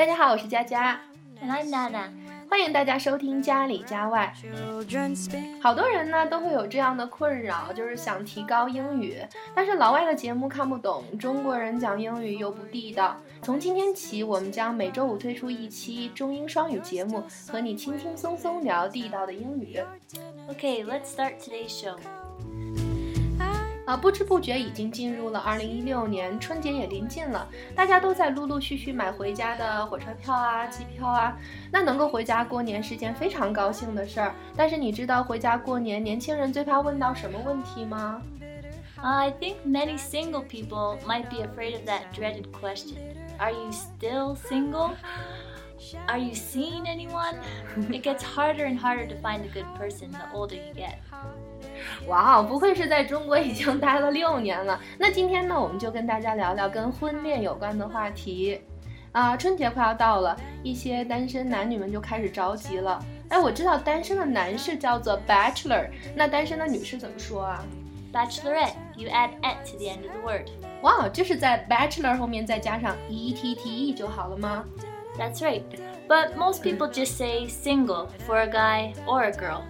大家好，我是佳佳，And I'm Nana。欢迎大家收听家里家外。好多人呢都会有这样的困扰，就是想提高英语，但是老外的节目看不懂，中国人讲英语又不地道。从今天起，我们将每周五推出一期中英双语节目，和你轻轻松松聊地道的英语。Okay, let's start today's show. 啊，不知不觉已经进入了二零一六年，春节也临近了，大家都在陆陆续续买回家的火车票啊、机票啊。那能够回家过年是件非常高兴的事儿。但是你知道回家过年，年轻人最怕问到什么问题吗？I think many single people might be afraid of that dreaded question. Are you still single? Are you seeing anyone? It gets harder and harder to find a good person the older you get. 哇哦，不愧是在中国已经待了六年了。那今天呢，我们就跟大家聊聊跟婚恋有关的话题。啊，春节快要到了，一些单身男女们就开始着急了。哎，我知道单身的男士叫做 bachelor，那单身的女士怎么说啊？Bachelorette，you add at to the end of the word。哇，就是在 bachelor 后面再加上 e t t e 就好了吗？That's right. But most people just say single for a guy or a girl.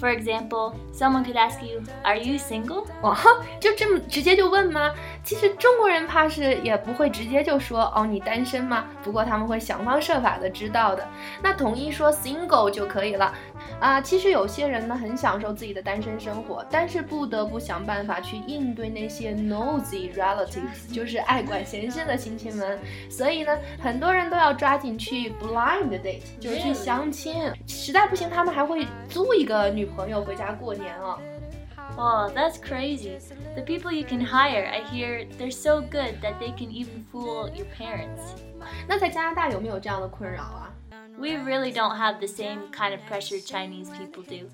For example, someone could ask you, "Are you single?" 哇，就这么直接就问吗？其实中国人怕是也不会直接就说哦，你单身吗？不过他们会想方设法的知道的。那统一说 single 就可以了。啊，其实有些人呢很享受自己的单身生活，但是不得不想办法去应对那些 nosy relatives，就是爱管闲事的亲戚们。所以呢，很多人都要抓紧去 blind date，就是去相亲。实在不行，他们还会租一个女朋友回家过年啊。Oh, that's crazy. The people you can hire, I hear they're so good that they can even fool your parents. 那在加拿大有没有这样的困扰啊？we really don't have the same kind of pressure Chinese people do.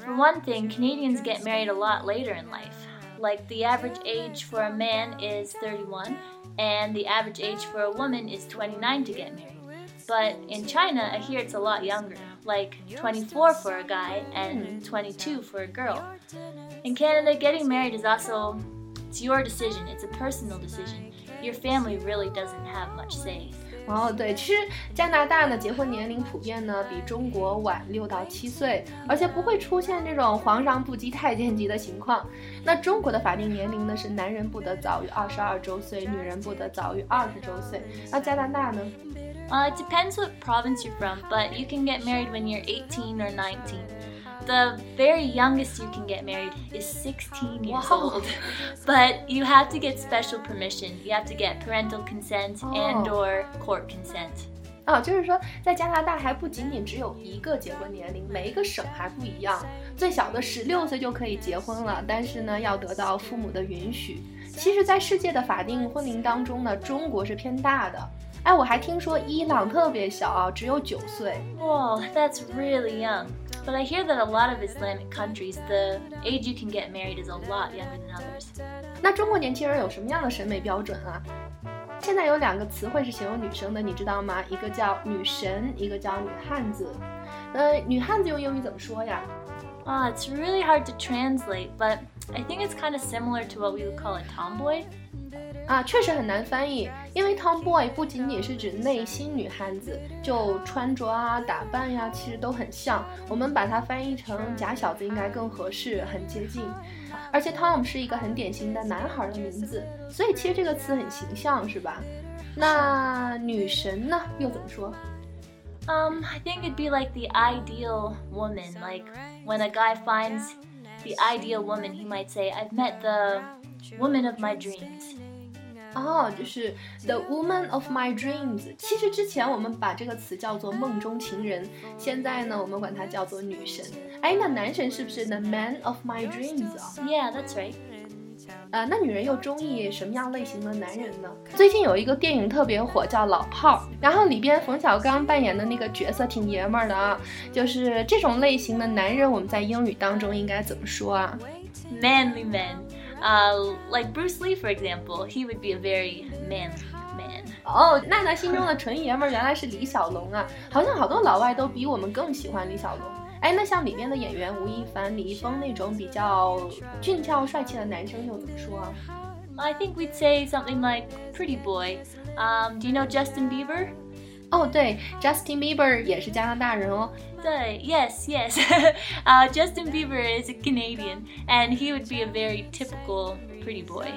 For one thing, Canadians get married a lot later in life. Like the average age for a man is 31, and the average age for a woman is 29 to get married. But in China, I hear it's a lot younger, like 24 for a guy and 22 for a girl. In Canada, getting married is also it's your decision. It's a personal decision. Your family really doesn't have much say. 哦，对，其实加拿大呢，结婚年龄普遍呢比中国晚六到七岁，而且不会出现这种皇上不急太监急的情况。那中国的法定年龄呢是男人不得早于二十二周岁，女人不得早于二十周岁。那加拿大呢 ？Uh, it depends what province you're from, but you can get married when you're 18 or 19. The very youngest you can get married is 16 years wow. old, but you have to get special permission. You have to get parental consent oh. and or court consent. 啊，就是说，在加拿大还不仅仅只有一个结婚年龄，每一个省还不一样。最小的十六岁就可以结婚了，但是呢，要得到父母的允许。其实，在世界的法定婚龄当中呢，中国是偏大的。 哎，我还听说伊朗特别小啊，只有九岁。Wow, that's really young. But I hear that a lot of Islamic countries, the age you can get married is a lot younger than others. 那中国年轻人有什么样的审美标准啊？现在有两个词汇是形容女生的，你知道吗？一个叫女神，一个叫女汉子。呃，女汉子用英语怎么说呀？Ah, it's really hard to translate, but I think it's kind of similar to what we would call a tomboy. 啊，确实很难翻译，因为 tomboy 不仅仅是指内心女汉子，就穿着啊、打扮呀，其实都很像。我们把它翻译成假小子应该更合适，很接近。而且 Tom 是一个很典型的男孩的名字，所以其实这个词很形象，是吧？那女神呢，又怎么说？Um, I think it'd be like the ideal woman. Like when a guy finds the ideal woman, he might say, "I've met the woman of my dreams." 哦，就是 the woman of my dreams。其实之前我们把这个词叫做梦中情人，现在呢，我们管它叫做女神。哎，那男神是不是 the man of my dreams 啊？Yeah, that's right. 呃，那女人又中意什么样类型的男人呢？最近有一个电影特别火，叫《老炮儿》，然后里边冯小刚扮演的那个角色挺爷们儿的啊。就是这种类型的男人，我们在英语当中应该怎么说啊？Manly man. Uh, like Bruce Lee, for example, he would be a very manly man. 哦，娜娜心中的纯爷们儿原来是李小龙啊！好像好多老外都比我们更喜欢李小龙。哎，那像里面的演员吴亦凡、李易峰那种比较俊俏帅气的男生又怎么说啊？I think we'd say something like pretty boy. Um, do you know Justin Bieber? 哦，对，Justin Bieber 也是加拿大人哦。对，yes, yes. uh, Justin Bieber is a Canadian, and he would be a very typical pretty boy.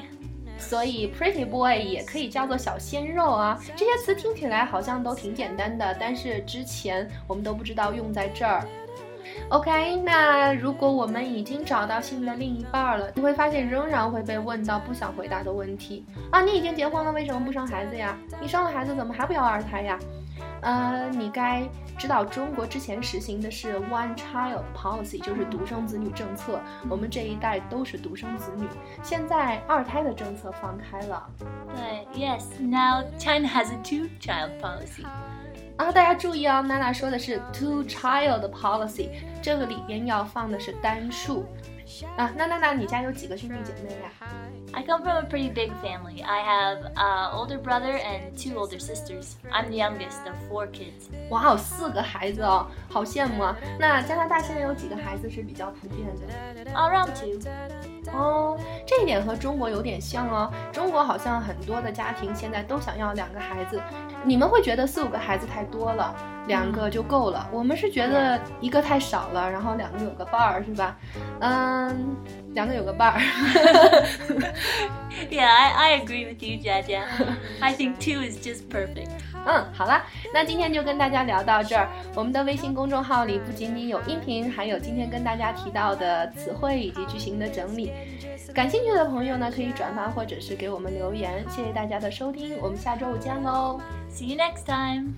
所以 pretty boy 也可以叫做小鲜肉啊。这些词听起来好像都挺简单的，但是之前我们都不知道用在这儿。OK，那如果我们已经找到新的另一半了，你会发现仍然会被问到不想回答的问题啊。你已经结婚了，为什么不生孩子呀？你生了孩子怎么还不要二胎呀？呃，你该知道中国之前实行的是 one child policy，就是独生子女政策。我们这一代都是独生子女，现在二胎的政策放开了。对，Yes，now China has a two child policy。啊，大家注意啊，娜娜说的是 two child policy，这个里边要放的是单数。啊，那那那你家有几个兄弟姐妹呀？I come from a pretty big family. I have a older brother and two older sisters. I'm the youngest of four kids. 哇有，四个孩子哦，好羡慕啊！那加拿大现在有几个孩子是比较普遍的？Around two. 哦，这一点和中国有点像哦。中国好像很多的家庭现在都想要两个孩子，你们会觉得四五个孩子太多了，两个就够了。我们是觉得一个太少了，然后两个有个伴儿，是吧？嗯，两个有个伴儿。Yeah, I I agree with you, Jia Jia. I think two is just perfect. 嗯，好了，那今天就跟大家聊到这儿。我们的微信公众号里不仅仅有音频，还有今天跟大家提到的词汇以及句型的整理。感兴趣的朋友呢，可以转发或者是给我们留言。谢谢大家的收听，我们下周五见喽！See you next time.